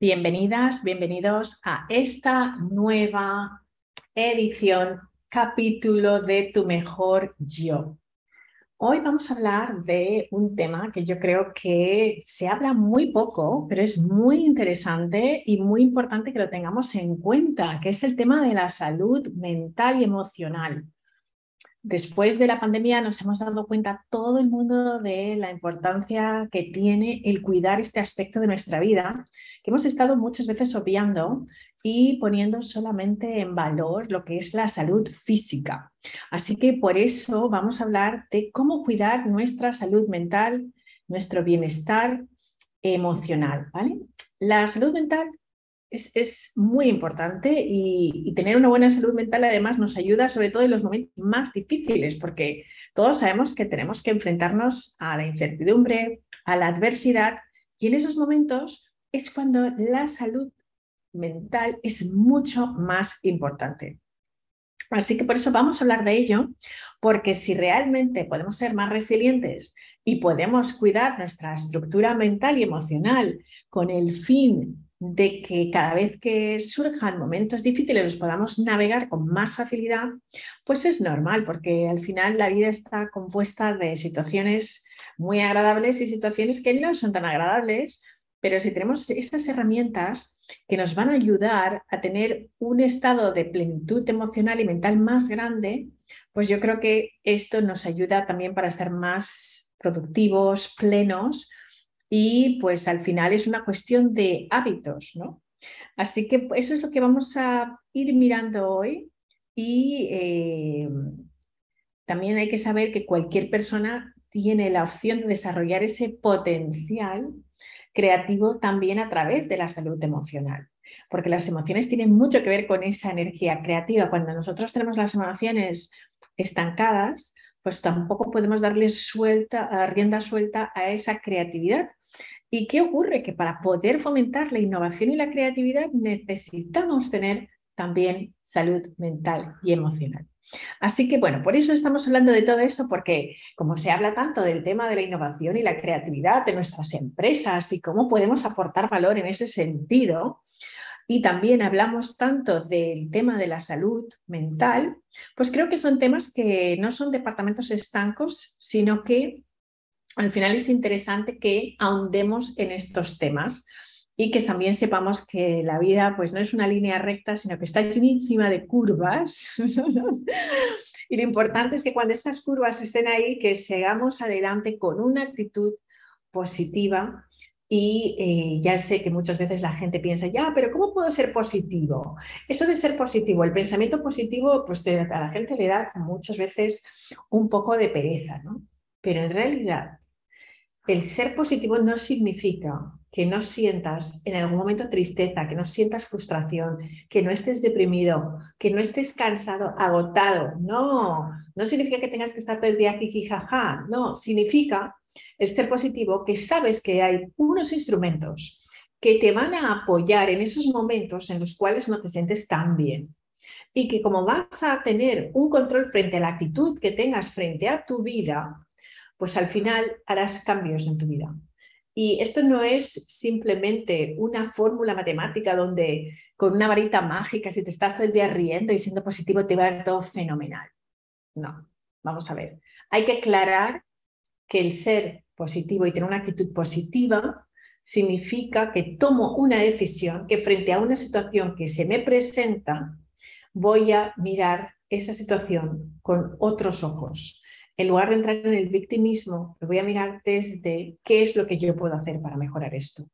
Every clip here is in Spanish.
Bienvenidas, bienvenidos a esta nueva edición, capítulo de Tu mejor yo. Hoy vamos a hablar de un tema que yo creo que se habla muy poco, pero es muy interesante y muy importante que lo tengamos en cuenta, que es el tema de la salud mental y emocional después de la pandemia nos hemos dado cuenta todo el mundo de la importancia que tiene el cuidar este aspecto de nuestra vida, que hemos estado muchas veces obviando y poniendo solamente en valor lo que es la salud física. Así que por eso vamos a hablar de cómo cuidar nuestra salud mental, nuestro bienestar emocional. ¿vale? La salud mental es, muy importante y, tener una buena salud mental además nos ayuda sobre todo en los momentos más difíciles, porque todos sabemos que tenemos que enfrentarnos a la incertidumbre, a la adversidad y en esos momentos es cuando la salud mental es mucho más importante. Así que por eso vamos a hablar de ello, porque si realmente podemos ser más resilientes y podemos cuidar nuestra estructura mental y emocional con el fin de que cada vez que surjan momentos difíciles los podamos navegar con más facilidad, pues es normal, porque al final la vida está compuesta de situaciones muy agradables y situaciones que no son tan agradables, pero si tenemos esas herramientas que nos van a ayudar a tener un estado de plenitud emocional y mental más grande, pues yo creo que esto nos ayuda también para estar más productivos, plenos, y pues al final es una cuestión de hábitos, ¿no? Así que eso es lo que vamos a ir mirando hoy y eh, también hay que saber que cualquier persona tiene la opción de desarrollar ese potencial creativo también a través de la salud emocional, porque las emociones tienen mucho que ver con esa energía creativa. Cuando nosotros tenemos las emociones estancadas, pues tampoco podemos darle suelta, rienda suelta a esa creatividad. ¿Y qué ocurre? Que para poder fomentar la innovación y la creatividad necesitamos tener también salud mental y emocional. Así que bueno, por eso estamos hablando de todo esto, porque como se habla tanto del tema de la innovación y la creatividad de nuestras empresas y cómo podemos aportar valor en ese sentido, y también hablamos tanto del tema de la salud mental, pues creo que son temas que no son departamentos estancos, sino que al final es interesante que ahondemos en estos temas y que también sepamos que la vida pues no es una línea recta, sino que está llenísima de curvas. y lo importante es que cuando estas curvas estén ahí, que sigamos adelante con una actitud positiva y eh, ya sé que muchas veces la gente piensa, ya, pero ¿cómo puedo ser positivo? Eso de ser positivo, el pensamiento positivo, pues a la gente le da muchas veces un poco de pereza, ¿no? Pero en realidad, el ser positivo no significa que no sientas en algún momento tristeza, que no sientas frustración, que no estés deprimido, que no estés cansado, agotado. No, no significa que tengas que estar todo el día jaja. No, significa el ser positivo que sabes que hay unos instrumentos que te van a apoyar en esos momentos en los cuales no te sientes tan bien. Y que como vas a tener un control frente a la actitud que tengas frente a tu vida, pues al final harás cambios en tu vida. Y esto no es simplemente una fórmula matemática donde con una varita mágica, si te estás todo el día riendo y siendo positivo, te va a ir todo fenomenal. No, vamos a ver. Hay que aclarar que el ser positivo y tener una actitud positiva significa que tomo una decisión que frente a una situación que se me presenta, voy a mirar esa situación con otros ojos en lugar de entrar en el victimismo, lo voy a mirar desde qué es lo que yo puedo hacer para mejorar esto.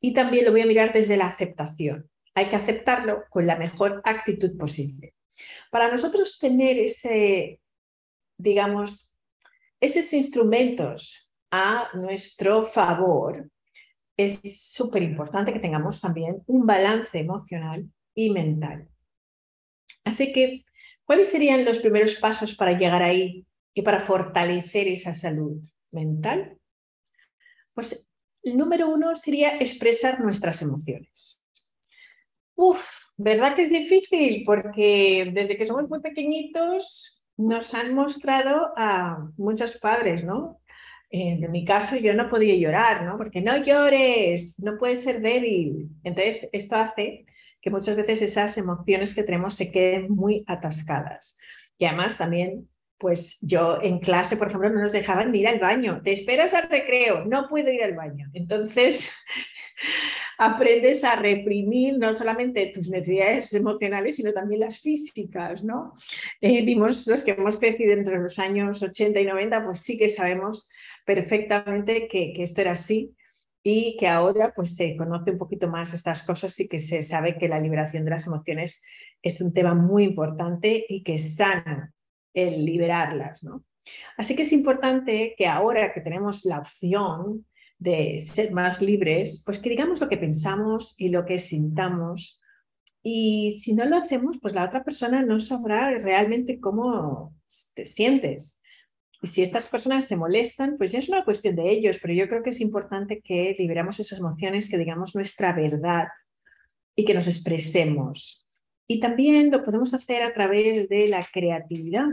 Y también lo voy a mirar desde la aceptación. Hay que aceptarlo con la mejor actitud posible. Para nosotros tener ese, digamos, esos instrumentos a nuestro favor, es súper importante que tengamos también un balance emocional y mental. Así que, ¿cuáles serían los primeros pasos para llegar ahí y para fortalecer esa salud mental? Pues el número uno sería expresar nuestras emociones. Uf, ¿verdad que es difícil? Porque desde que somos muy pequeñitos nos han mostrado a muchos padres, ¿no? en mi caso yo no podía llorar, ¿no? Porque no llores, no puedes ser débil. Entonces, esto hace que muchas veces esas emociones que tenemos se queden muy atascadas. Y además también, pues yo en clase, por ejemplo, no nos dejaban ir al baño. Te esperas al recreo, no puedo ir al baño. Entonces, aprendes a reprimir no solamente tus necesidades emocionales, sino también las físicas, ¿no? Eh, vimos los que hemos crecido entre los años 80 y 90, pues sí que sabemos perfectamente que, que esto era así y que ahora pues se conoce un poquito más estas cosas y que se sabe que la liberación de las emociones es un tema muy importante y que es sano el liberarlas, ¿no? Así que es importante que ahora que tenemos la opción de ser más libres, pues que digamos lo que pensamos y lo que sintamos. Y si no lo hacemos, pues la otra persona no sabrá realmente cómo te sientes. Y si estas personas se molestan, pues ya es una cuestión de ellos, pero yo creo que es importante que liberamos esas emociones, que digamos nuestra verdad y que nos expresemos. Y también lo podemos hacer a través de la creatividad.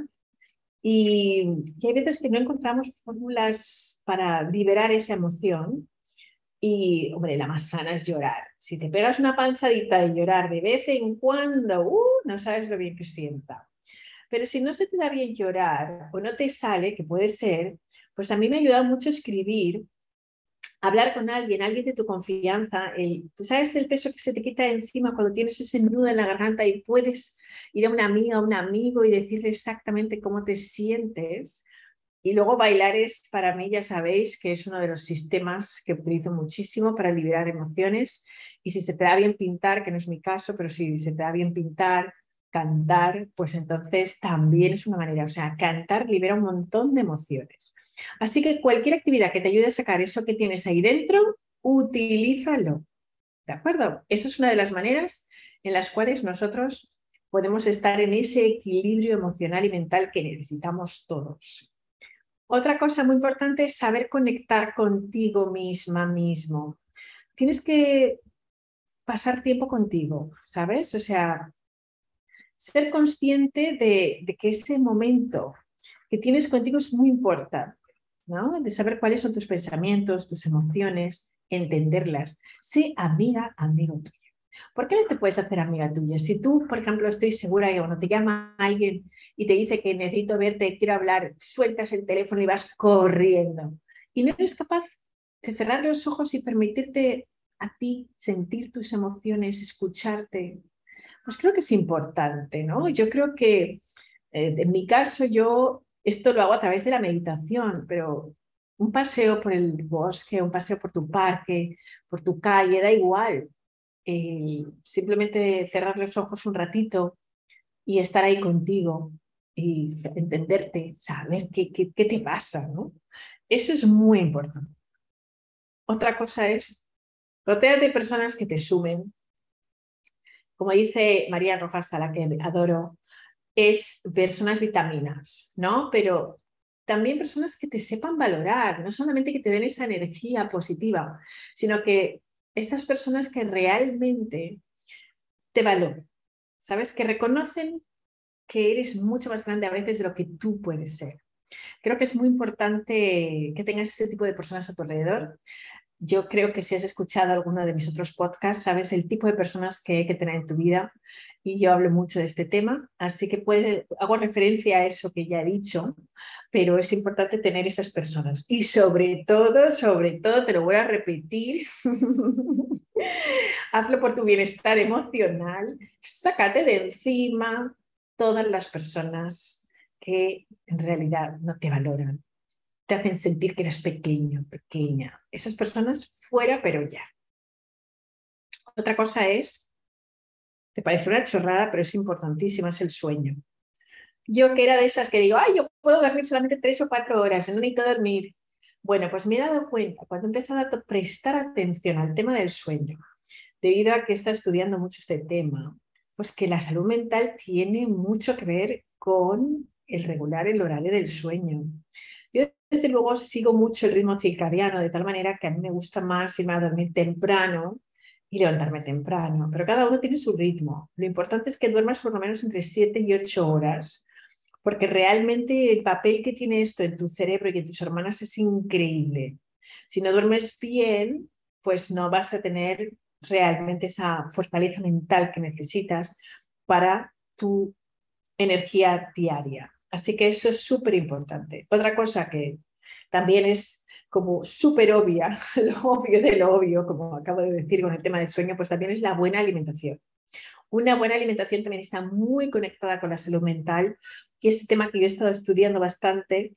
Y hay veces que no encontramos fórmulas para liberar esa emoción. Y, hombre, la más sana es llorar. Si te pegas una panzadita y llorar de vez en cuando, uh, no sabes lo bien que sienta. Pero si no se te da bien llorar o no te sale, que puede ser, pues a mí me ha ayudado mucho escribir hablar con alguien, alguien de tu confianza, el, tú sabes el peso que se te quita encima cuando tienes ese nudo en la garganta y puedes ir a una amiga, a un amigo y decirle exactamente cómo te sientes. Y luego bailar es, para mí, ya sabéis, que es uno de los sistemas que utilizo muchísimo para liberar emociones. Y si se te da bien pintar, que no es mi caso, pero si se te da bien pintar, cantar, pues entonces también es una manera. O sea, cantar libera un montón de emociones. Así que cualquier actividad que te ayude a sacar eso que tienes ahí dentro, utilízalo. ¿De acuerdo? Esa es una de las maneras en las cuales nosotros podemos estar en ese equilibrio emocional y mental que necesitamos todos. Otra cosa muy importante es saber conectar contigo misma, mismo. Tienes que pasar tiempo contigo, ¿sabes? O sea, ser consciente de, de que ese momento que tienes contigo es muy importante. De saber cuáles son tus pensamientos, tus emociones, entenderlas. Sé amiga, amigo tuyo. ¿Por qué no te puedes hacer amiga tuya? Si tú, por ejemplo, estoy segura que cuando te llama alguien y te dice que necesito verte, quiero hablar, sueltas el teléfono y vas corriendo. Y no eres capaz de cerrar los ojos y permitirte a ti sentir tus emociones, escucharte. Pues creo que es importante, ¿no? Yo creo que eh, en mi caso yo esto lo hago a través de la meditación, pero un paseo por el bosque, un paseo por tu parque, por tu calle, da igual. Eh, simplemente cerrar los ojos un ratito y estar ahí contigo y entenderte, saber qué, qué, qué te pasa, ¿no? Eso es muy importante. Otra cosa es, rodeate de personas que te sumen. Como dice María Rojas, a la que adoro, es personas vitaminas, ¿no? Pero también personas que te sepan valorar, no solamente que te den esa energía positiva, sino que estas personas que realmente te valoran, ¿sabes? Que reconocen que eres mucho más grande a veces de lo que tú puedes ser. Creo que es muy importante que tengas ese tipo de personas a tu alrededor. Yo creo que si has escuchado alguno de mis otros podcasts, sabes el tipo de personas que hay que tener en tu vida y yo hablo mucho de este tema, así que hago referencia a eso que ya he dicho, pero es importante tener esas personas. Y sobre todo, sobre todo, te lo voy a repetir, hazlo por tu bienestar emocional, sácate de encima todas las personas que en realidad no te valoran, te hacen sentir que eres pequeño, pequeña. Esas personas fuera, pero ya. Otra cosa es, te parece una chorrada, pero es importantísima, es el sueño. Yo que era de esas que digo, ay, yo puedo dormir solamente tres o cuatro horas, no necesito dormir. Bueno, pues me he dado cuenta cuando he empezado a prestar atención al tema del sueño, debido a que está estudiando mucho este tema, pues que la salud mental tiene mucho que ver con el regular el horario del sueño. Desde luego sigo mucho el ritmo circadiano, de tal manera que a mí me gusta más irme a dormir temprano y levantarme temprano, pero cada uno tiene su ritmo. Lo importante es que duermas por lo menos entre 7 y 8 horas, porque realmente el papel que tiene esto en tu cerebro y en tus hermanas es increíble. Si no duermes bien, pues no vas a tener realmente esa fortaleza mental que necesitas para tu energía diaria. Así que eso es súper importante. Otra cosa que también es como súper obvia, lo obvio de lo obvio, como acabo de decir con el tema del sueño, pues también es la buena alimentación. Una buena alimentación también está muy conectada con la salud mental y este tema que yo he estado estudiando bastante,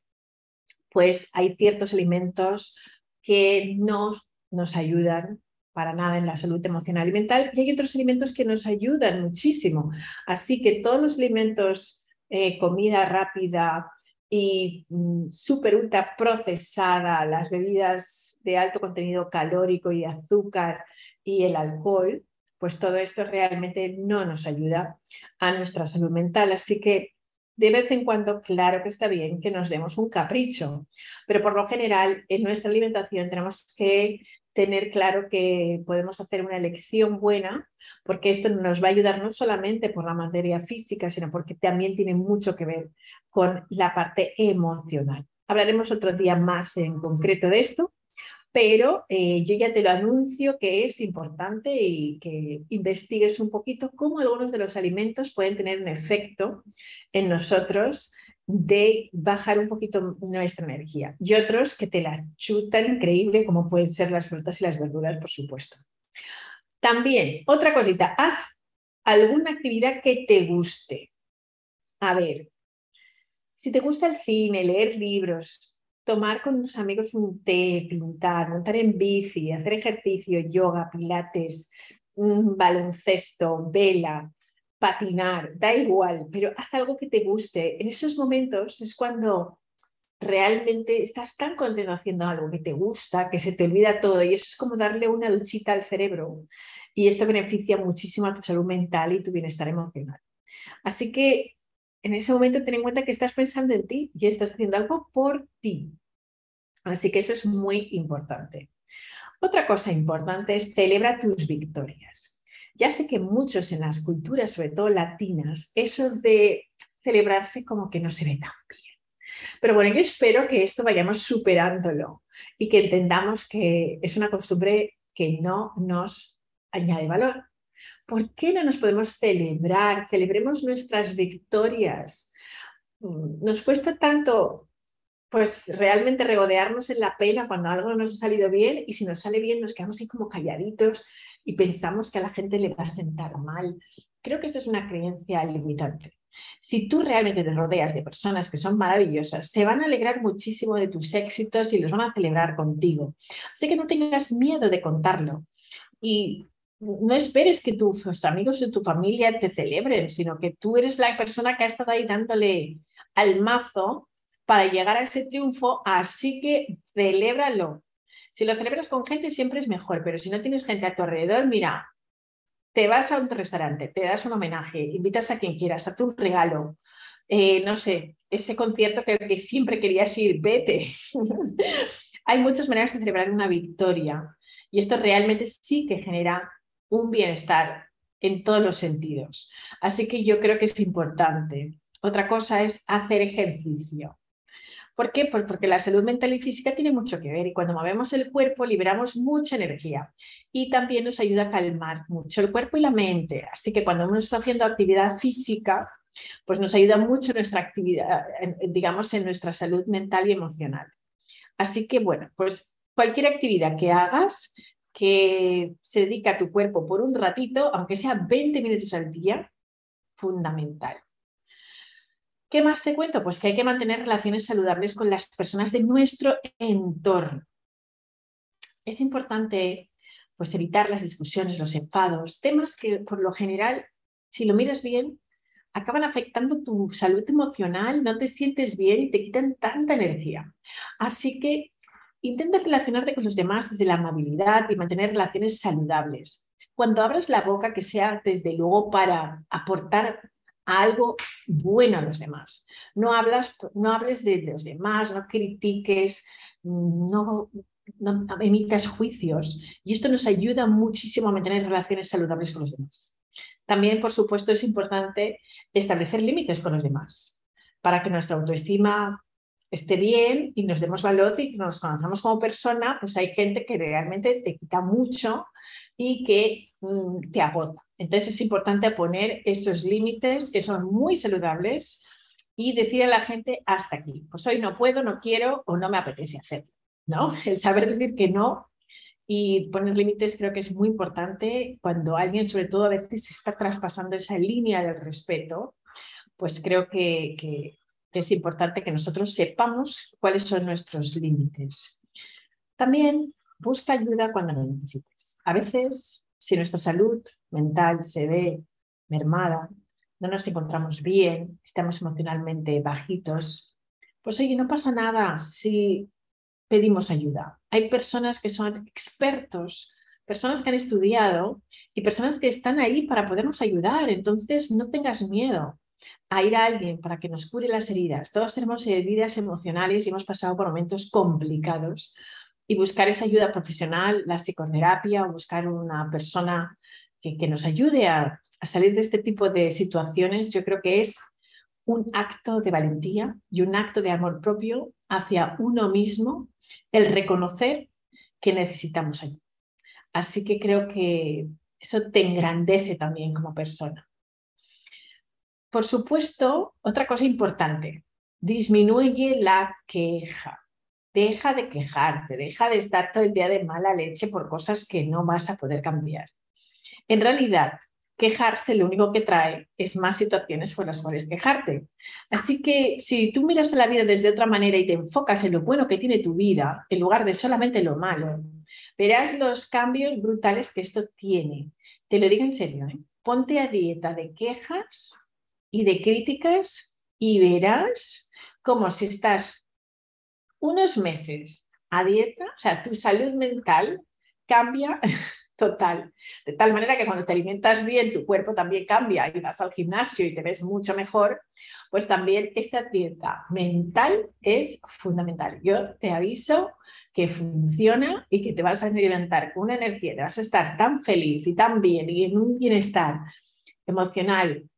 pues hay ciertos alimentos que no nos ayudan para nada en la salud emocional y mental y hay otros alimentos que nos ayudan muchísimo. Así que todos los alimentos, eh, comida rápida y mm, súper ultra procesada, las bebidas de alto contenido calórico y azúcar y el alcohol, pues todo esto realmente no nos ayuda a nuestra salud mental. Así que de vez en cuando, claro que está bien que nos demos un capricho, pero por lo general en nuestra alimentación tenemos que tener claro que podemos hacer una elección buena, porque esto nos va a ayudar no solamente por la materia física, sino porque también tiene mucho que ver con la parte emocional. Hablaremos otro día más en concreto de esto, pero eh, yo ya te lo anuncio que es importante y que investigues un poquito cómo algunos de los alimentos pueden tener un efecto en nosotros de bajar un poquito nuestra energía y otros que te la chutan increíble como pueden ser las frutas y las verduras, por supuesto. También, otra cosita, haz alguna actividad que te guste. A ver, si te gusta el cine, leer libros, tomar con unos amigos un té, pintar, montar en bici, hacer ejercicio, yoga, pilates, un baloncesto, vela, patinar, da igual, pero haz algo que te guste. En esos momentos es cuando realmente estás tan contento haciendo algo que te gusta, que se te olvida todo y eso es como darle una duchita al cerebro y esto beneficia muchísimo a tu salud mental y tu bienestar emocional. Así que en ese momento ten en cuenta que estás pensando en ti y estás haciendo algo por ti. Así que eso es muy importante. Otra cosa importante es celebra tus victorias. Ya sé que muchos en las culturas, sobre todo latinas, eso de celebrarse como que no se ve tan bien. Pero bueno, yo espero que esto vayamos superándolo y que entendamos que es una costumbre que no nos añade valor. ¿Por qué no nos podemos celebrar? Celebremos nuestras victorias. Mm, nos cuesta tanto, pues realmente regodearnos en la pena cuando algo nos ha salido bien y si nos sale bien nos quedamos ahí como calladitos y pensamos que a la gente le va a sentar mal. Creo que esa es una creencia limitante. Si tú realmente te rodeas de personas que son maravillosas, se van a alegrar muchísimo de tus éxitos y los van a celebrar contigo. Así que no tengas miedo de contarlo. Y no esperes que tus amigos o tu familia te celebren, sino que tú eres la persona que ha estado ahí dándole al mazo para llegar a ese triunfo, así que celébralo. Si lo celebras con gente siempre es mejor, pero si no tienes gente a tu alrededor, mira, te vas a un restaurante, te das un homenaje, invitas a quien quieras, hazte un regalo, eh, no sé, ese concierto que, que siempre querías ir, vete. Hay muchas maneras de celebrar una victoria y esto realmente sí que genera un bienestar en todos los sentidos. Así que yo creo que es importante. Otra cosa es hacer ejercicio. ¿Por qué? Pues porque la salud mental y física tiene mucho que ver y cuando movemos el cuerpo liberamos mucha energía y también nos ayuda a calmar mucho el cuerpo y la mente. Así que cuando uno está haciendo actividad física, pues nos ayuda mucho nuestra actividad, digamos, en nuestra salud mental y emocional. Así que bueno, pues cualquier actividad que hagas que se dedica a tu cuerpo por un ratito, aunque sea 20 minutos al día, fundamental. ¿Qué más te cuento? Pues que hay que mantener relaciones saludables con las personas de nuestro entorno. Es importante pues, evitar las discusiones, los enfados, temas que por lo general, si lo miras bien, acaban afectando tu salud emocional, no te sientes bien y te quitan tanta energía. Así que Intenta relacionarte con los demás desde la amabilidad y mantener relaciones saludables. Cuando abras la boca, que sea desde luego para aportar algo bueno a los demás. No, hablas, no hables de los demás, no critiques, no, no emitas juicios. Y esto nos ayuda muchísimo a mantener relaciones saludables con los demás. También, por supuesto, es importante establecer límites con los demás. para que nuestra autoestima esté bien y nos demos valor y nos conozcamos como persona, pues hay gente que realmente te quita mucho y que mm, te agota. Entonces es importante poner esos límites que son muy saludables y decir a la gente hasta aquí, pues hoy no puedo, no quiero o no me apetece hacerlo. ¿no? El saber decir que no y poner límites creo que es muy importante cuando alguien, sobre todo a veces, está traspasando esa línea del respeto, pues creo que es importante que nosotros sepamos cuáles son nuestros límites. También busca ayuda cuando lo necesites. A veces, si nuestra salud mental se ve mermada, no nos encontramos bien, estamos emocionalmente bajitos, pues oye, no pasa nada si pedimos ayuda. Hay personas que son expertos, personas que han estudiado y personas que están ahí para podernos ayudar. Entonces, no tengas miedo a ir a alguien para que nos cure las heridas. Todos tenemos heridas emocionales y hemos pasado por momentos complicados. Y buscar esa ayuda profesional, la psicoterapia o buscar una persona que, nos ayude a, a salir de este tipo de situaciones, yo creo que es un acto de valentía y un acto de amor propio hacia uno mismo el reconocer que necesitamos ayuda. Así que creo que eso te engrandece también como persona. Por supuesto, otra cosa importante, disminuye la queja. Deja de quejarte, deja de estar todo el día de mala leche por cosas que no vas a poder cambiar. En realidad, quejarse lo único que trae es más situaciones por las cuales quejarte. Así que si tú miras a la vida desde otra manera y te enfocas en lo bueno que tiene tu vida, en lugar de solamente lo malo, verás los cambios brutales que esto tiene. Te lo digo en serio, ¿eh? ponte a dieta de quejas y de críticas y verás como si estás unos meses a dieta, o sea, tu salud mental cambia total. De tal manera que cuando te alimentas bien, tu cuerpo también cambia y vas al gimnasio y te ves mucho mejor, pues también esta dieta mental es fundamental. Yo te aviso que funciona y que te vas a levantar con una energía, te vas a estar tan feliz y tan bien y en un bienestar emocional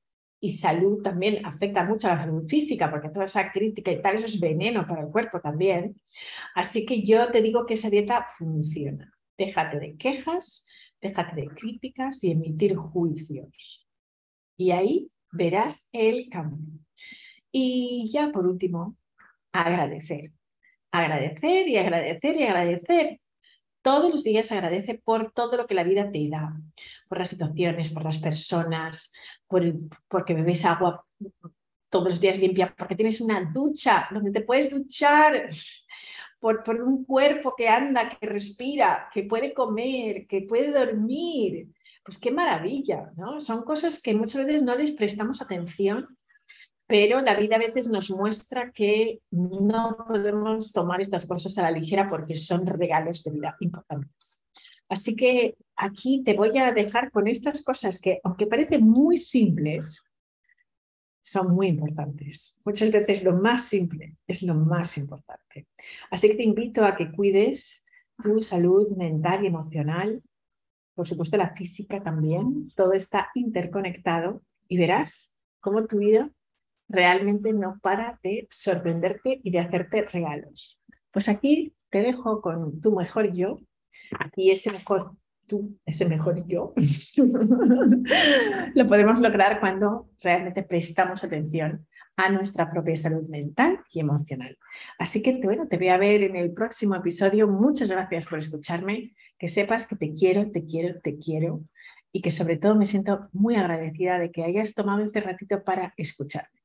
y salud también afecta mucho a la salud física, porque toda esa crítica y tal, es veneno para el cuerpo también. Así que yo te digo que esa dieta funciona. Déjate de quejas, déjate de críticas y emitir juicios. Y ahí verás el cambio. Y ya por último, agradecer. Agradecer y agradecer y agradecer. Todos los días agradece por todo lo que la vida te da, por las situaciones, por las personas, por porque bebes agua todos los días limpia, porque tienes una ducha donde te puedes duchar por, un cuerpo que anda, que respira, que puede comer, que puede dormir. Pues qué maravilla, ¿no? Son cosas que muchas veces no les prestamos atención, pero la vida a veces nos muestra que no podemos tomar estas cosas a la ligera porque son regalos de vida importantes. Así que aquí te voy a dejar con estas cosas que, aunque parecen muy simples, son muy importantes. Muchas veces lo más simple es lo más importante. Así que te invito a que cuides tu salud mental y emocional, por supuesto la física también, todo está interconectado y verás cómo tu vida realmente no para de sorprenderte y de hacerte regalos. Pues aquí te dejo con tu mejor yo y ese mejor tú, ese mejor yo, lo podemos lograr cuando realmente prestamos atención a nuestra propia salud mental y emocional. Así que bueno, te voy a ver en el próximo episodio. Muchas gracias por escucharme. Que sepas que te quiero, te quiero, te quiero y que sobre todo me siento muy agradecida de que hayas tomado este ratito para escucharme.